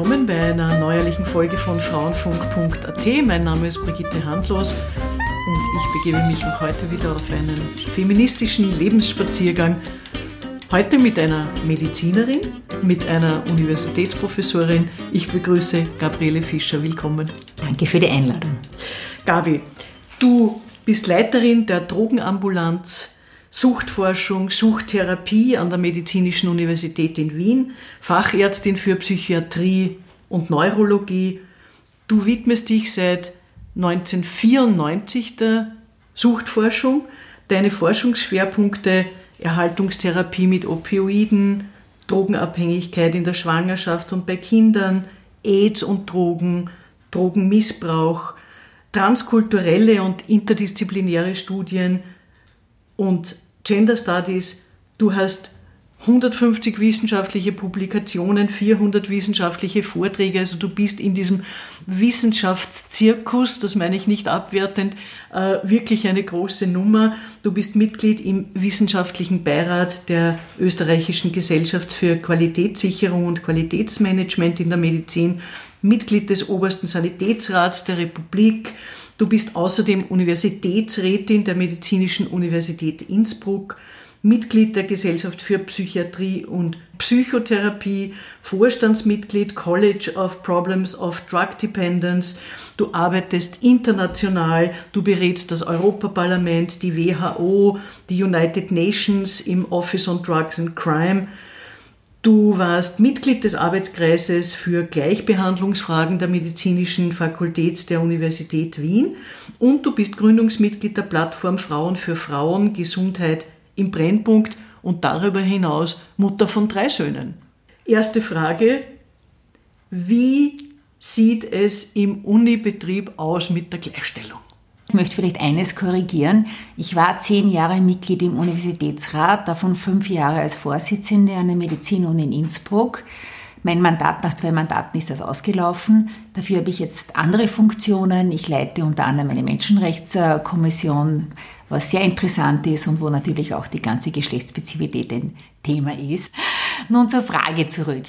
willkommen bei einer neuerlichen Folge von Frauenfunk.at. Mein Name ist Brigitte Handlos und ich begebe mich auch heute wieder auf einen feministischen Lebensspaziergang. Heute mit einer Medizinerin, mit einer Universitätsprofessorin. Ich begrüße Gabriele Fischer. Willkommen. Danke für die Einladung. Gabi, du bist Leiterin der Drogenambulanz Suchtforschung, Suchttherapie an der Medizinischen Universität in Wien, Fachärztin für Psychiatrie und Neurologie. Du widmest dich seit 1994 der Suchtforschung. Deine Forschungsschwerpunkte Erhaltungstherapie mit Opioiden, Drogenabhängigkeit in der Schwangerschaft und bei Kindern, AIDS und Drogen, Drogenmissbrauch, transkulturelle und interdisziplinäre Studien und Gender Studies. Du hast 150 wissenschaftliche Publikationen, 400 wissenschaftliche Vorträge. Also du bist in diesem Wissenschaftszirkus, das meine ich nicht abwertend, äh, wirklich eine große Nummer. Du bist Mitglied im wissenschaftlichen Beirat der österreichischen Gesellschaft für Qualitätssicherung und Qualitätsmanagement in der Medizin, Mitglied des obersten Sanitätsrats der Republik. Du bist außerdem Universitätsrätin der Medizinischen Universität Innsbruck Mitglied der Gesellschaft für Psychiatrie und Psychotherapie, Vorstandsmitglied College of Problems of Drug Dependence. Du arbeitest international, du berätst das Europaparlament, die WHO, die United Nations im Office on Drugs and Crime. Du warst Mitglied des Arbeitskreises für Gleichbehandlungsfragen der Medizinischen Fakultät der Universität Wien und du bist Gründungsmitglied der Plattform Frauen für Frauen, Gesundheit, im Brennpunkt und darüber hinaus Mutter von drei Söhnen. Erste Frage, wie sieht es im Unibetrieb aus mit der Gleichstellung? Ich möchte vielleicht eines korrigieren. Ich war zehn Jahre Mitglied im Universitätsrat, davon fünf Jahre als Vorsitzende an der Medizinuni in Innsbruck. Mein Mandat nach zwei Mandaten ist das ausgelaufen. Dafür habe ich jetzt andere Funktionen. Ich leite unter anderem eine Menschenrechtskommission, was sehr interessant ist und wo natürlich auch die ganze Geschlechtsspezifität ein Thema ist. Nun zur Frage zurück.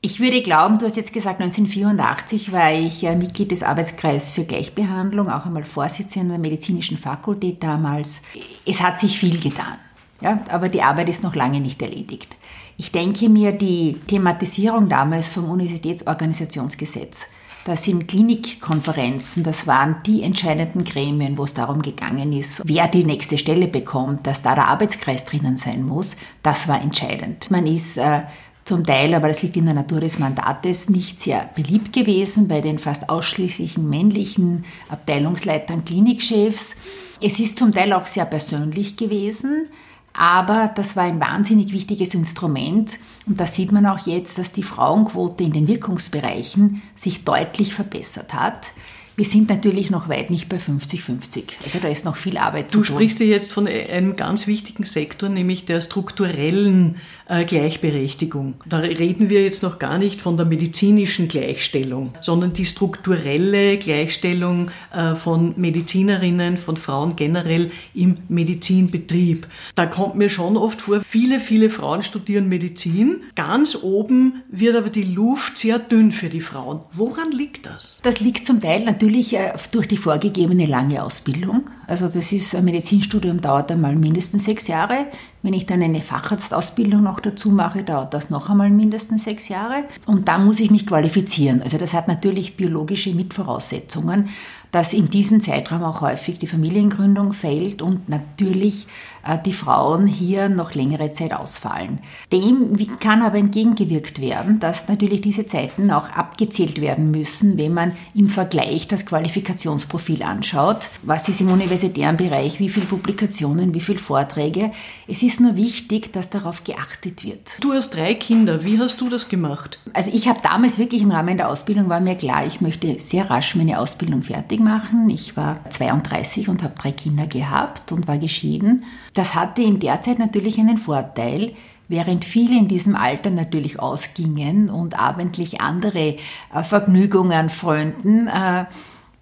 Ich würde glauben, du hast jetzt gesagt, 1984 war ich Mitglied des Arbeitskreises für Gleichbehandlung, auch einmal Vorsitzende der medizinischen Fakultät damals. Es hat sich viel getan, ja, aber die Arbeit ist noch lange nicht erledigt. Ich denke mir, die Thematisierung damals vom Universitätsorganisationsgesetz, das sind Klinikkonferenzen, das waren die entscheidenden Gremien, wo es darum gegangen ist, wer die nächste Stelle bekommt, dass da der Arbeitskreis drinnen sein muss, das war entscheidend. Man ist äh, zum Teil, aber das liegt in der Natur des Mandates, nicht sehr beliebt gewesen bei den fast ausschließlichen männlichen Abteilungsleitern, Klinikchefs. Es ist zum Teil auch sehr persönlich gewesen. Aber das war ein wahnsinnig wichtiges Instrument und da sieht man auch jetzt, dass die Frauenquote in den Wirkungsbereichen sich deutlich verbessert hat. Wir sind natürlich noch weit nicht bei 50-50. Also da ist noch viel Arbeit zu tun. Du sprichst ja jetzt von einem ganz wichtigen Sektor, nämlich der strukturellen äh, Gleichberechtigung. Da reden wir jetzt noch gar nicht von der medizinischen Gleichstellung, sondern die strukturelle Gleichstellung äh, von Medizinerinnen, von Frauen generell im Medizinbetrieb. Da kommt mir schon oft vor, viele, viele Frauen studieren Medizin. Ganz oben wird aber die Luft sehr dünn für die Frauen. Woran liegt das? Das liegt zum Teil natürlich äh, durch die vorgegebene lange Ausbildung. Also das ist ein Medizinstudium dauert einmal mindestens sechs Jahre. Wenn ich dann eine Facharztausbildung noch dazu mache, dauert das noch einmal mindestens sechs Jahre. Und dann muss ich mich qualifizieren. Also das hat natürlich biologische Mitvoraussetzungen, dass in diesem Zeitraum auch häufig die Familiengründung fällt und natürlich die Frauen hier noch längere Zeit ausfallen. Dem kann aber entgegengewirkt werden, dass natürlich diese Zeiten auch abgezählt werden müssen, wenn man im Vergleich das Qualifikationsprofil anschaut. Was ist im universitären Bereich, wie viele Publikationen, wie viele Vorträge. Es ist nur wichtig, dass darauf geachtet wird. Du hast drei Kinder, wie hast du das gemacht? Also ich habe damals wirklich im Rahmen der Ausbildung war mir klar, ich möchte sehr rasch meine Ausbildung fertig machen. Ich war 32 und habe drei Kinder gehabt und war geschieden. Das hatte in der Zeit natürlich einen Vorteil, während viele in diesem Alter natürlich ausgingen und abendlich andere äh, Vergnügungen frönten, äh,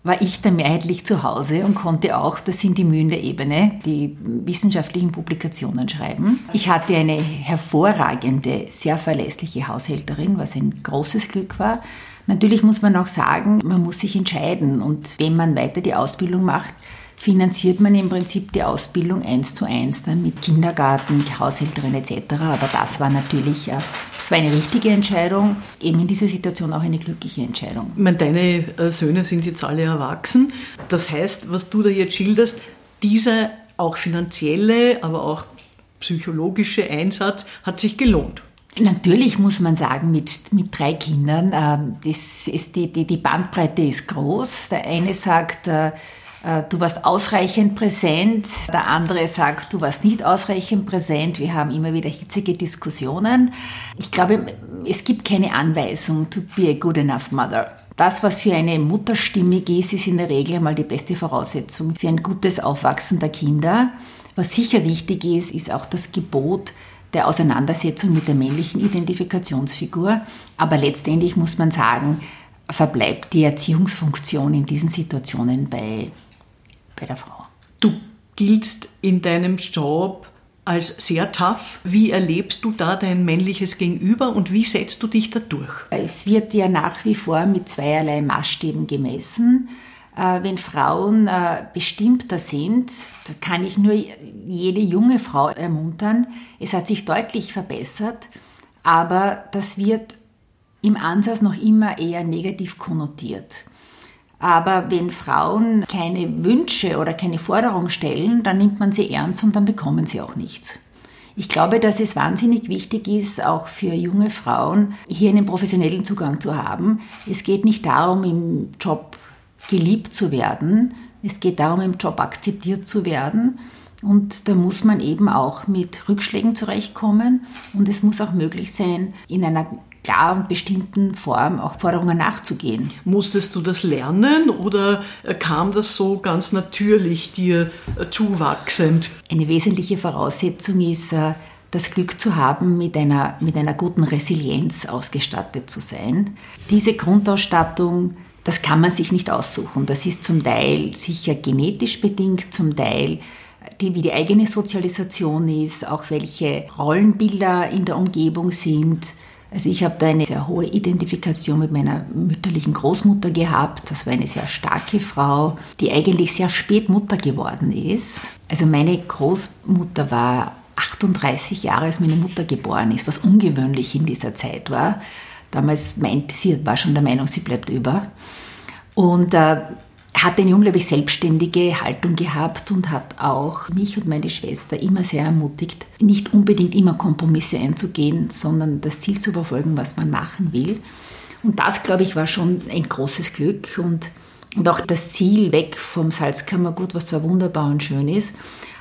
war ich da mehrheitlich zu Hause und konnte auch, das sind die Mühen der Ebene, die wissenschaftlichen Publikationen schreiben. Ich hatte eine hervorragende, sehr verlässliche Haushälterin, was ein großes Glück war. Natürlich muss man auch sagen, man muss sich entscheiden und wenn man weiter die Ausbildung macht, finanziert man im Prinzip die Ausbildung eins zu eins dann mit Kindergarten, Haushälterin etc. Aber das war natürlich äh, das war eine richtige Entscheidung, eben in dieser Situation auch eine glückliche Entscheidung. Ich meine, deine äh, Söhne sind jetzt alle erwachsen. Das heißt, was du da jetzt schilderst, dieser auch finanzielle, aber auch psychologische Einsatz hat sich gelohnt. Natürlich muss man sagen, mit, mit drei Kindern, äh, das ist die, die, die Bandbreite ist groß. Der eine sagt, äh, äh, du warst ausreichend präsent, der andere sagt, du warst nicht ausreichend präsent. Wir haben immer wieder hitzige Diskussionen. Ich glaube, es gibt keine Anweisung to be a good enough mother. Das, was für eine Mutter stimmig ist, ist in der Regel mal die beste Voraussetzung für ein gutes Aufwachsen der Kinder. Was sicher wichtig ist, ist auch das Gebot der Auseinandersetzung mit der männlichen Identifikationsfigur. Aber letztendlich muss man sagen, verbleibt die Erziehungsfunktion in diesen Situationen bei bei der Frau. Du giltst in deinem Job als sehr tough. Wie erlebst du da dein männliches Gegenüber und wie setzt du dich da durch? Es wird ja nach wie vor mit zweierlei Maßstäben gemessen. Äh, wenn Frauen äh, bestimmter sind, kann ich nur jede junge Frau ermuntern. Es hat sich deutlich verbessert, aber das wird im Ansatz noch immer eher negativ konnotiert. Aber wenn Frauen keine Wünsche oder keine Forderung stellen, dann nimmt man sie ernst und dann bekommen sie auch nichts. Ich glaube, dass es wahnsinnig wichtig ist, auch für junge Frauen hier einen professionellen Zugang zu haben. Es geht nicht darum, im Job geliebt zu werden. Es geht darum, im Job akzeptiert zu werden. Und da muss man eben auch mit Rückschlägen zurechtkommen. Und es muss auch möglich sein, in einer klar und bestimmten Form auch Forderungen nachzugehen. Musstest du das lernen oder kam das so ganz natürlich dir äh, zuwachsend? Eine wesentliche Voraussetzung ist, äh, das Glück zu haben, mit einer, mit einer guten Resilienz ausgestattet zu sein. Diese Grundausstattung, das kann man sich nicht aussuchen. Das ist zum Teil sicher genetisch bedingt, zum Teil die, wie die eigene Sozialisation ist, auch welche Rollenbilder in der Umgebung sind, also ich habe da eine sehr hohe Identifikation mit meiner mütterlichen Großmutter gehabt. Das war eine sehr starke Frau, die eigentlich sehr spät Mutter geworden ist. Also meine Großmutter war 38 Jahre, als meine Mutter geboren ist, was ungewöhnlich in dieser Zeit war. Damals meinte sie, war schon der Meinung, sie bleibt über. Und äh, hat eine unglaublich selbstständige Haltung gehabt und hat auch mich und meine Schwester immer sehr ermutigt, nicht unbedingt immer Kompromisse einzugehen, sondern das Ziel zu verfolgen, was man machen will. Und das, glaube ich, war schon ein großes Glück und, und auch das Ziel weg vom Salzkammergut, was zwar wunderbar und schön ist,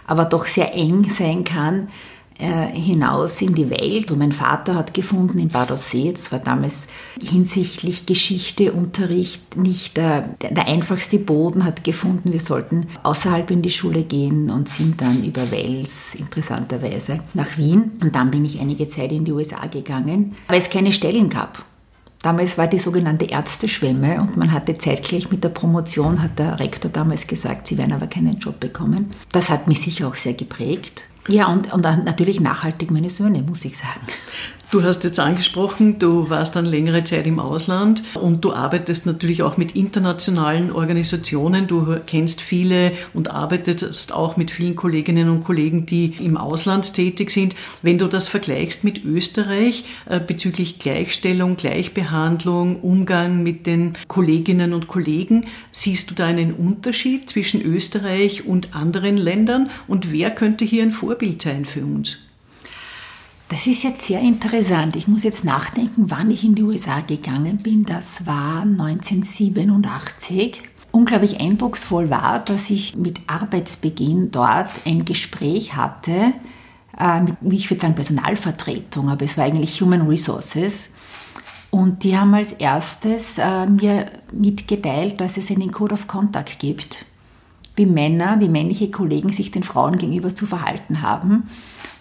aber doch sehr eng sein kann, hinaus in die Welt. Und mein Vater hat gefunden in Bad Aussee, das war damals hinsichtlich Geschichteunterricht nicht der, der einfachste Boden, hat gefunden, wir sollten außerhalb in die Schule gehen und sind dann über Wels interessanterweise nach Wien. Und dann bin ich einige Zeit in die USA gegangen, weil es keine Stellen gab. Damals war die sogenannte Ärzteschwemme und man hatte zeitgleich mit der Promotion, hat der Rektor damals gesagt, sie werden aber keinen Job bekommen. Das hat mich sicher auch sehr geprägt. Ja, und, und natürlich nachhaltig meine Söhne, muss ich sagen. Du hast jetzt angesprochen, du warst dann längere Zeit im Ausland und du arbeitest natürlich auch mit internationalen Organisationen. Du kennst viele und arbeitest auch mit vielen Kolleginnen und Kollegen, die im Ausland tätig sind. Wenn du das vergleichst mit Österreich äh, bezüglich Gleichstellung, Gleichbehandlung, Umgang mit den Kolleginnen und Kollegen, siehst du da einen Unterschied zwischen Österreich und anderen Ländern und wer könnte hier ein Vorbild sein für uns? Das ist jetzt sehr interessant. Ich muss jetzt nachdenken, wann ich in die USA gegangen bin. Das war 1987. Unglaublich eindrucksvoll war, dass ich mit Arbeitsbeginn dort ein Gespräch hatte, äh, mit, ich würde sagen Personalvertretung, aber es war eigentlich Human Resources. Und die haben als erstes äh, mir mitgeteilt, dass es einen Code of Contact gibt, wie Männer, wie männliche Kollegen sich den Frauen gegenüber zu verhalten haben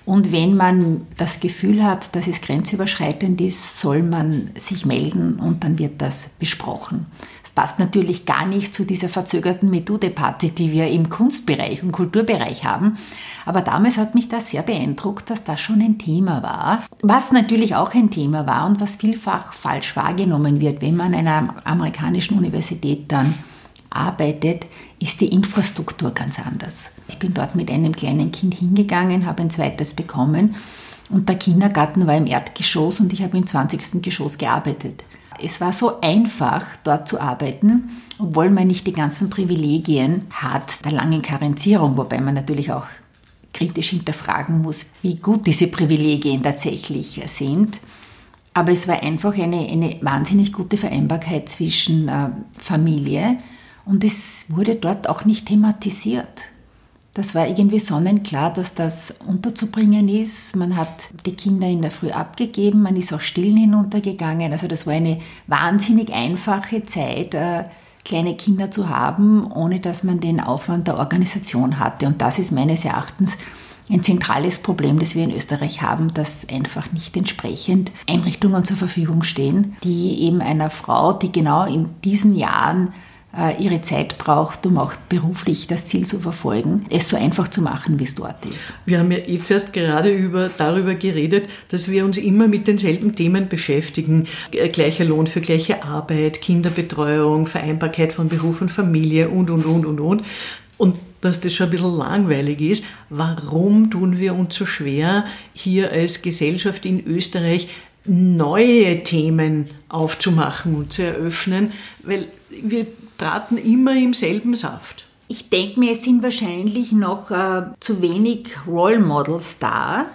Und wenn man das Gefühl hat, dass es grenzüberschreitend ist, soll man sich melden und dann wird das besprochen. Das passt natürlich gar nicht zu dieser verzögerten Methode-Party, die wir im Kunstbereich und Kulturbereich haben. Aber damals hat mich das sehr beeindruckt, dass das schon ein Thema war. Was natürlich auch ein Thema war und was vielfach falsch wahrgenommen wird, wenn man an einer amerikanischen Universität dann arbeitet, ist die Infrastruktur ganz anders. Ich bin dort mit einem kleinen Kind hingegangen, habe ein zweites bekommen und der Kindergarten war im Erdgeschoss und ich habe im 20. Geschoss gearbeitet. Es war so einfach, dort zu arbeiten, obwohl man nicht die ganzen Privilegien hat der langen Karenzierung, wobei man natürlich auch kritisch hinterfragen muss, wie gut diese Privilegien tatsächlich sind. Aber es war einfach eine, eine wahnsinnig gute Vereinbarkeit zwischen äh, Familie und es wurde dort auch nicht thematisiert. Das war irgendwie sonnenklar, dass das unterzubringen ist. Man hat die Kinder in der Früh abgegeben, man ist auch stillen hinuntergegangen. Also das war eine wahnsinnig einfache Zeit, äh, kleine Kinder zu haben, ohne dass man den Aufwand der Organisation hatte. Und das ist meines Erachtens ein zentrales Problem, das wir in Österreich haben, dass einfach nicht entsprechend Einrichtungen zur Verfügung stehen, die eben einer Frau, die genau in diesen Jahren ihre Zeit braucht, um auch beruflich das Ziel zu verfolgen, es so einfach zu machen, wie es dort ist. Wir haben ja jetzt erst gerade über, darüber geredet, dass wir uns immer mit denselben Themen beschäftigen. Äh, gleicher Lohn für gleiche Arbeit, Kinderbetreuung, Vereinbarkeit von Beruf und Familie und, und, und, und, und. Und dass das schon ein bisschen langweilig ist. Warum tun wir uns so schwer, hier als Gesellschaft in Österreich neue Themen aufzumachen und zu eröffnen? Weil wir braten immer im selben Saft. Ich denke mir, es sind wahrscheinlich noch äh, zu wenig Role Models da.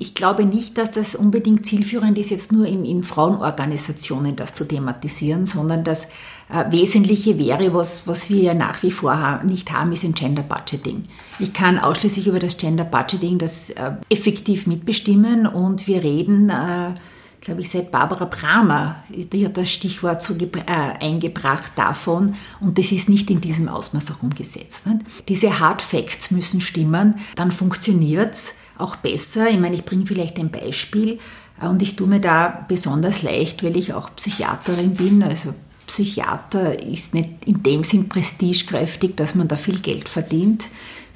Ich glaube nicht, dass das unbedingt zielführend ist, jetzt nur in, in Frauenorganisationen das zu thematisieren, sondern das äh, Wesentliche wäre, was, was wir ja nach wie vor ha nicht haben, ist ein Gender Budgeting. Ich kann ausschließlich über das Gender Budgeting das äh, effektiv mitbestimmen und wir reden äh, glaube ich, seit Barbara Bramer, die hat das Stichwort so äh, eingebracht davon und das ist nicht in diesem Ausmaß auch umgesetzt. Ne? Diese Hard Facts müssen stimmen, dann funktioniert es auch besser. Ich meine, ich bringe vielleicht ein Beispiel äh, und ich tue mir da besonders leicht, weil ich auch Psychiaterin bin, also Psychiater ist nicht in dem Sinn prestigekräftig, dass man da viel Geld verdient.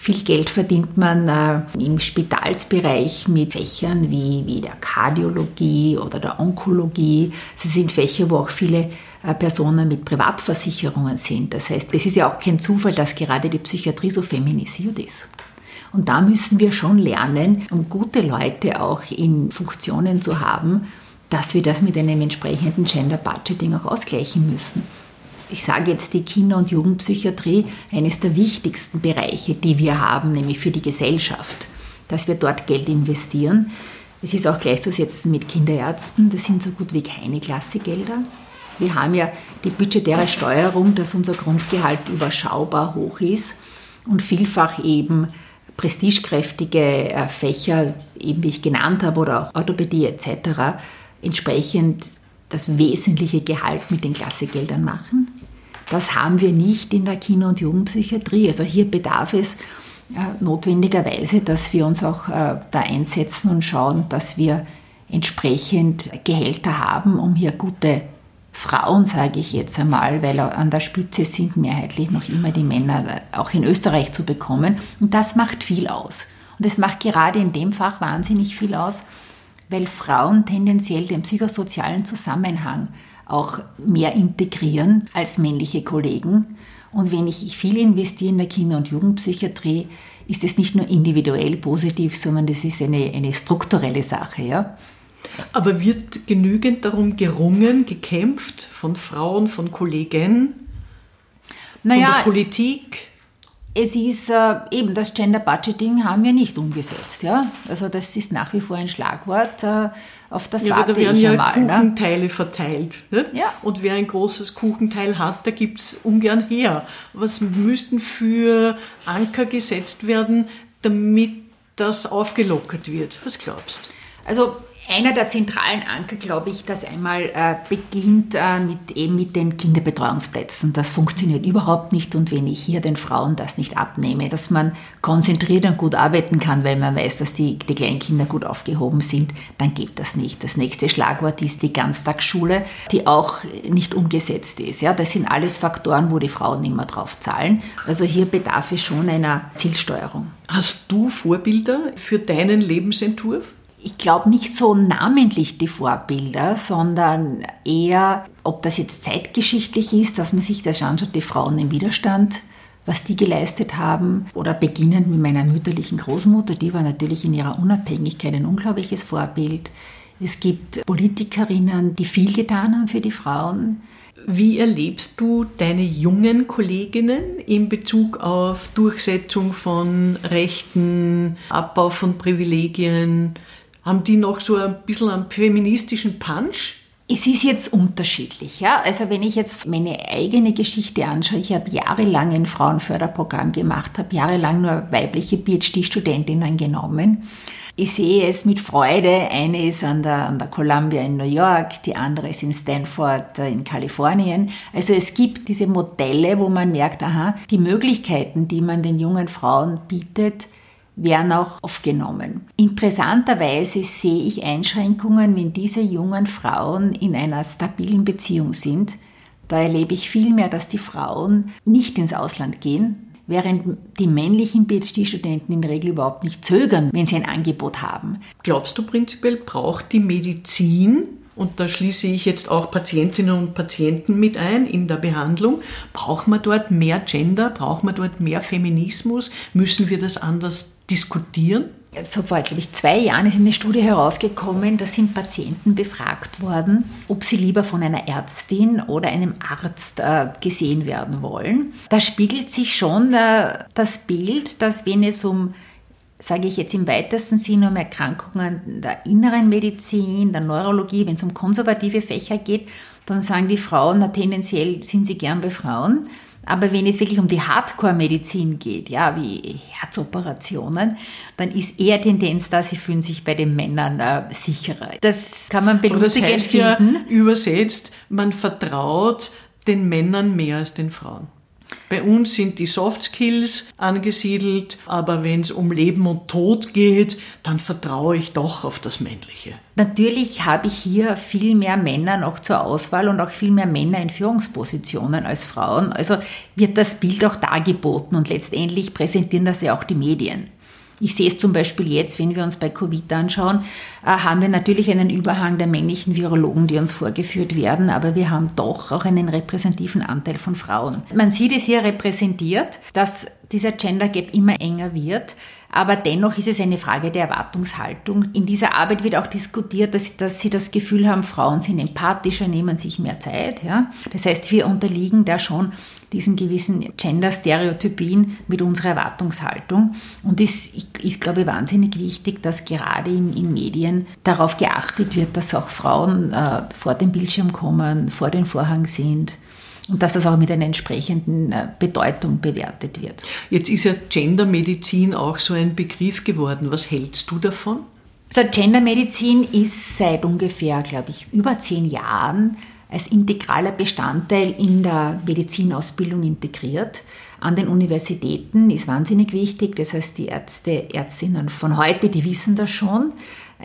Viel Geld verdient man äh, im Spitalsbereich mit Fächern wie, wie der Kardiologie oder der Onkologie. Sie sind Fächer, wo auch viele äh, Personen mit Privatversicherungen sind. Das heißt, es ist ja auch kein Zufall, dass gerade die Psychiatrie so feminisiert ist. Und da müssen wir schon lernen, um gute Leute auch in Funktionen zu haben, dass wir das mit einem entsprechenden Gender Budgeting auch ausgleichen müssen ich sage jetzt die Kinder- und Jugendpsychiatrie, eines der wichtigsten Bereiche, die wir haben, nämlich für die Gesellschaft, dass wir dort Geld investieren. Es ist auch gleichzusetzen mit Kinderärzten, das sind so gut wie keine Klassegelder. Wir haben ja die budgetäre Steuerung, dass unser Grundgehalt überschaubar hoch ist und vielfach eben prestigekräftige äh, Fächer, eben wie ich genannt habe, oder auch Orthopädie etc., entsprechend das wesentliche Gehalt mit den Klassegeldern machen. Das haben wir nicht in der Kinder- und Jugendpsychiatrie. Also hier bedarf es äh, notwendigerweise, dass wir uns auch äh, da einsetzen und schauen, dass wir entsprechend Gehälter haben, um hier gute Frauen, sage ich jetzt einmal, weil an der Spitze sind mehrheitlich noch immer die Männer, äh, auch in Österreich zu bekommen. Und das macht viel aus. Und es macht gerade in dem Fach wahnsinnig viel aus, weil Frauen tendenziell den psychosozialen Zusammenhang auch mehr integrieren als männliche Kollegen. Und wenn ich viel investiere in der Kinder- und Jugendpsychiatrie, ist es nicht nur individuell positiv, sondern das ist eine, eine strukturelle Sache. Ja? Aber wird genügend darum gerungen, gekämpft von Frauen, von Kollegen, naja, von der Politik? Es ist äh, eben das Gender Budgeting haben wir nicht umgesetzt. Ja? Also das ist nach wie vor ein Schlagwort. Äh, auf das ja, warte da werden ich ja einmal, ne? Kuchenteile ne? verteilt. Nicht? Ja. Und wer ein großes Kuchenteil hat, da gibt es ungern her. Was müssten für Anker gesetzt werden, damit das aufgelockert wird? Was glaubst du? Also einer der zentralen Anker, glaube ich, dass einmal äh, beginnt äh, mit, eben mit den Kinderbetreuungsplätzen. Das funktioniert überhaupt nicht und wenn ich hier den Frauen das nicht abnehme, dass man konzentriert und gut arbeiten kann, weil man weiß, dass die, die kleinen gut aufgehoben sind, dann geht das nicht. Das nächste Schlagwort ist die Ganztagsschule, die auch nicht umgesetzt ist. Ja, das sind alles Faktoren, wo die Frauen immer drauf zahlen. Also hier bedarf es schon einer Zielsteuerung. Hast du Vorbilder für deinen Lebensentwurf? Ich glaube nicht so namentlich die Vorbilder, sondern eher, ob das jetzt zeitgeschichtlich ist, dass man sich das anschaut, die Frauen im Widerstand, was die geleistet haben, oder beginnend mit meiner mütterlichen Großmutter, die war natürlich in ihrer Unabhängigkeit ein unglaubliches Vorbild. Es gibt Politikerinnen, die viel getan haben für die Frauen. Wie erlebst du deine jungen Kolleginnen in Bezug auf Durchsetzung von Rechten, Abbau von Privilegien? Haben die noch so ein bisschen einen feministischen Punch? Es ist jetzt unterschiedlich. Ja? Also wenn ich jetzt meine eigene Geschichte anschaue, ich habe jahrelang ein Frauenförderprogramm gemacht, habe jahrelang nur weibliche PhD-Studentinnen genommen. Ich sehe es mit Freude. Eine ist an der, an der Columbia in New York, die andere ist in Stanford äh, in Kalifornien. Also es gibt diese Modelle, wo man merkt, aha, die Möglichkeiten, die man den jungen Frauen bietet, werden auch aufgenommen. Interessanterweise sehe ich Einschränkungen, wenn diese jungen Frauen in einer stabilen Beziehung sind. Da erlebe ich vielmehr, dass die Frauen nicht ins Ausland gehen, während die männlichen PhD-Studenten in der Regel überhaupt nicht zögern, wenn sie ein Angebot haben. Glaubst du prinzipiell, braucht die Medizin und da schließe ich jetzt auch Patientinnen und Patienten mit ein in der Behandlung. Braucht man dort mehr Gender? Braucht man dort mehr Feminismus? Müssen wir das anders diskutieren? So vor, glaube ich, zwei Jahren ist eine Studie herausgekommen, da sind Patienten befragt worden, ob sie lieber von einer Ärztin oder einem Arzt äh, gesehen werden wollen. Da spiegelt sich schon äh, das Bild, dass wenn es um sage ich jetzt im weitesten Sinne um Erkrankungen der inneren Medizin, der Neurologie, wenn es um konservative Fächer geht, dann sagen die Frauen, na, tendenziell sind sie gern bei Frauen. Aber wenn es wirklich um die Hardcore-Medizin geht, ja, wie Herzoperationen, dann ist eher Tendenz da, sie fühlen sich bei den Männern äh, sicherer. Das kann man belustigend das heißt finden. Ja, übersetzt, man vertraut den Männern mehr als den Frauen. Bei uns sind die Soft Skills angesiedelt, aber wenn es um Leben und Tod geht, dann vertraue ich doch auf das Männliche. Natürlich habe ich hier viel mehr Männer noch zur Auswahl und auch viel mehr Männer in Führungspositionen als Frauen. Also wird das Bild auch dargeboten und letztendlich präsentieren das ja auch die Medien. Ich sehe es zum Beispiel jetzt, wenn wir uns bei Covid anschauen, äh, haben wir natürlich einen Überhang der männlichen Virologen, die uns vorgeführt werden, aber wir haben doch auch einen repräsentativen Anteil von Frauen. Man sieht es hier repräsentiert, dass dieser Gender Gap immer enger wird. Aber dennoch ist es eine Frage der Erwartungshaltung. In dieser Arbeit wird auch diskutiert, dass, dass sie das Gefühl haben, Frauen sind empathischer, nehmen sich mehr Zeit. Ja? Das heißt, wir unterliegen da schon diesen gewissen Gender-Stereotypien mit unserer Erwartungshaltung. Und es ist, glaube ich, wahnsinnig wichtig, dass gerade in, in Medien darauf geachtet wird, dass auch Frauen äh, vor dem Bildschirm kommen, vor den Vorhang sind und dass das auch mit einer entsprechenden äh, Bedeutung bewertet wird. Jetzt ist ja Gendermedizin auch so ein Begriff geworden. Was hältst du davon? Also Gendermedizin ist seit ungefähr, glaube ich, über zehn Jahren als integraler Bestandteil in der Medizinausbildung integriert. An den Universitäten ist wahnsinnig wichtig. Das heißt, die Ärzte, Ärztinnen von heute, die wissen das schon.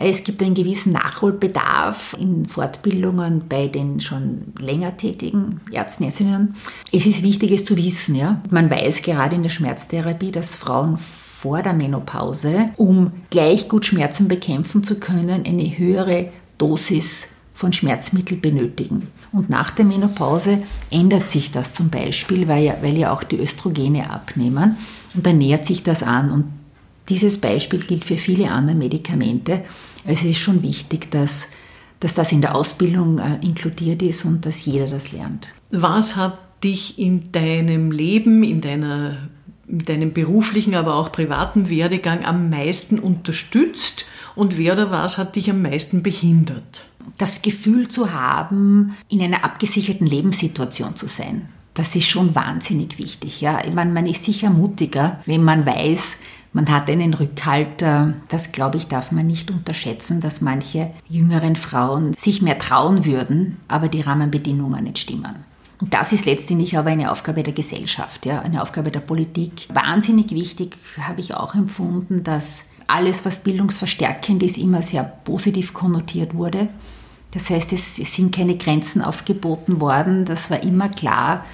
Es gibt einen gewissen Nachholbedarf in Fortbildungen bei den schon länger tätigen Ärzten, Ärztinnen. Es ist wichtig, es zu wissen. Ja? Man weiß gerade in der Schmerztherapie, dass Frauen vor der Menopause, um gleich gut Schmerzen bekämpfen zu können, eine höhere Dosis von Schmerzmitteln benötigen. Und nach der Menopause ändert sich das zum Beispiel, weil ja, weil ja auch die Östrogene abnehmen. Und dann nähert sich das an. Und dieses Beispiel gilt für viele andere Medikamente. Also es ist schon wichtig, dass, dass das in der Ausbildung äh, inkludiert ist und dass jeder das lernt. Was hat dich in deinem Leben, in deiner in deinem beruflichen, aber auch privaten Werdegang am meisten unterstützt und wer oder was hat dich am meisten behindert? Das Gefühl zu haben, in einer abgesicherten Lebenssituation zu sein. Das ist schon wahnsinnig wichtig. Ja? Ich meine, man ist sicher mutiger, wenn man weiß, Man hat einen Rückhalt, das glaube ich, darf man nicht unterschätzen, dass manche jüngeren Frauen sich mehr trauen würden, aber die Rahmenbedingungen nicht stimmen. Und das ist letztendlich aber eine Aufgabe der Gesellschaft, ja, eine Aufgabe der Politik. Wahnsinnig wichtig habe ich auch empfunden, dass alles, was bildungsverstärkend ist, immer sehr positiv konnotiert wurde. Das heißt, es sind keine Grenzen aufgeboten worden. Das war immer klar.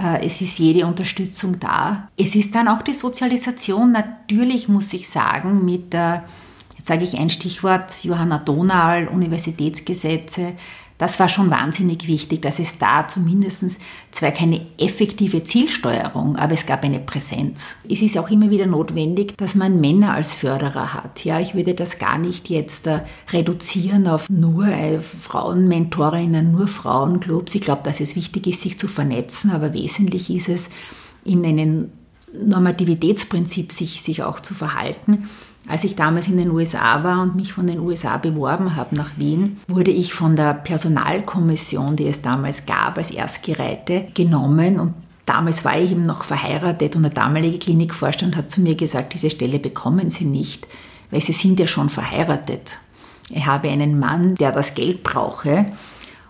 Äh, es ist jede Unterstützung da. Es ist dann auch die Sozialisation, natürlich muss ich sagen, mit jetzt sage ich ein Stichwort, Johanna Donal, Universitätsgesetze, das war schon wahnsinnig wichtig, dass es da zumindest zwar keine effektive Zielsteuerung, aber es gab eine Präsenz. Es ist auch immer wieder notwendig, dass man Männer als Förderer hat. Ja, ich würde das gar nicht jetzt äh, reduzieren auf nur äh, Frauenmentorinnen, nur Frauenclubs. Ich glaube, dass es wichtig ist, sich zu vernetzen, aber wesentlich ist es, in einem Normativitätsprinzip sich, sich auch zu verhalten. Als ich damals in den USA war und mich von den USA beworben habe nach Wien, wurde ich von der Personalkommission, die es damals gab, als Erstgereihte genommen und Damals war ich eben noch verheiratet und der damalige Klinikvorstand hat zu mir gesagt, diese Stelle bekommen Sie nicht, weil Sie sind ja schon verheiratet. Ich habe einen Mann, der das Geld brauche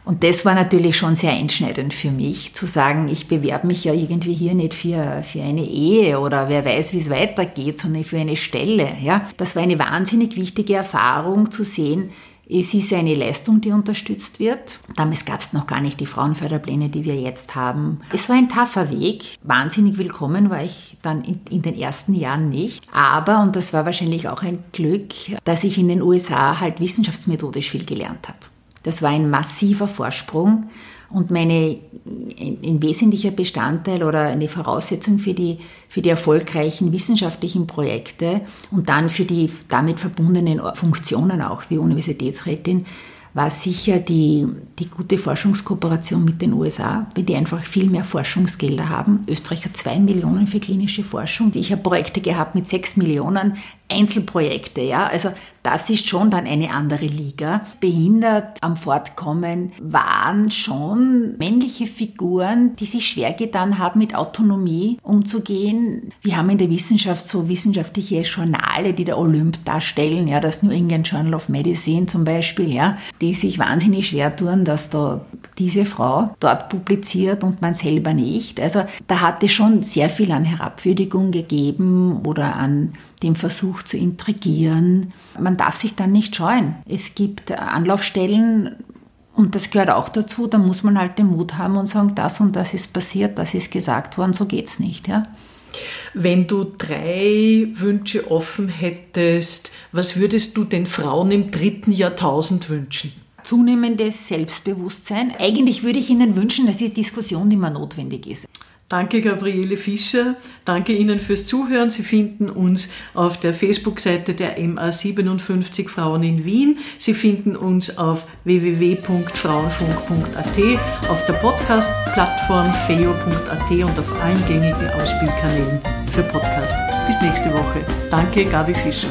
und das war natürlich schon sehr einschneidend für mich, zu sagen, ich bewerbe mich ja irgendwie hier nicht für, für eine Ehe oder wer weiß, wie es weitergeht, sondern für eine Stelle. Ja? Das war eine wahnsinnig wichtige Erfahrung zu sehen, es ist eine Leistung, die unterstützt wird. Damals gab es noch gar nicht die Frauenförderpläne, die wir jetzt haben. Es war ein taffer Weg. Wahnsinnig willkommen war ich dann in, in, den ersten Jahren nicht. Aber, und das war wahrscheinlich auch ein Glück, dass ich in den USA halt wissenschaftsmethodisch viel gelernt habe. Das war ein massiver Vorsprung und meine, ein, wesentlicher Bestandteil oder eine Voraussetzung für die, für die erfolgreichen wissenschaftlichen Projekte und dann für die damit verbundenen Funktionen auch wie Universitätsrätin war sicher die, die gute Forschungskooperation mit den USA, weil die einfach viel mehr Forschungsgelder haben. Österreich hat zwei Millionen für klinische Forschung. Ich habe Projekte gehabt mit sechs Millionen Einzelprojekte. Ja? Also das ist schon dann eine andere Liga. Behindert am Fortkommen waren schon männliche Figuren, die sich schwer getan haben, mit Autonomie umzugehen. Wir haben in der Wissenschaft so wissenschaftliche Journale, die der Olymp darstellen, ja, das New England Journal of Medicine zum Beispiel, ja, die sich wahnsinnig schwer tun, dass da diese Frau dort publiziert und man selber nicht. Also da hat es schon sehr viel an Herabwürdigung gegeben oder an dem Versuch zu intrigieren. Man darf sich dann nicht scheuen. Es gibt Anlaufstellen, und das gehört auch dazu, da muss man halt den Mut haben und sagen, das und das ist passiert, das ist gesagt worden, so geht's nicht. Ja? Wenn du drei Wünsche offen hättest, was würdest du den Frauen im dritten Jahrtausend wünschen? Zunehmendes Selbstbewusstsein. Eigentlich würde ich ihnen wünschen, dass die Diskussion immer notwendig ist. Danke, Gabriele Fischer. Danke Ihnen fürs Zuhören. Sie finden uns auf der Facebook-Seite der MA57 Frauen in Wien. Sie finden uns auf www.frauenfunk.at, auf der Podcast-Plattform feo.at und auf allen gängigen Ausspielkanälen für Podcast. Bis nächste Woche. Danke, Gabi Fischer.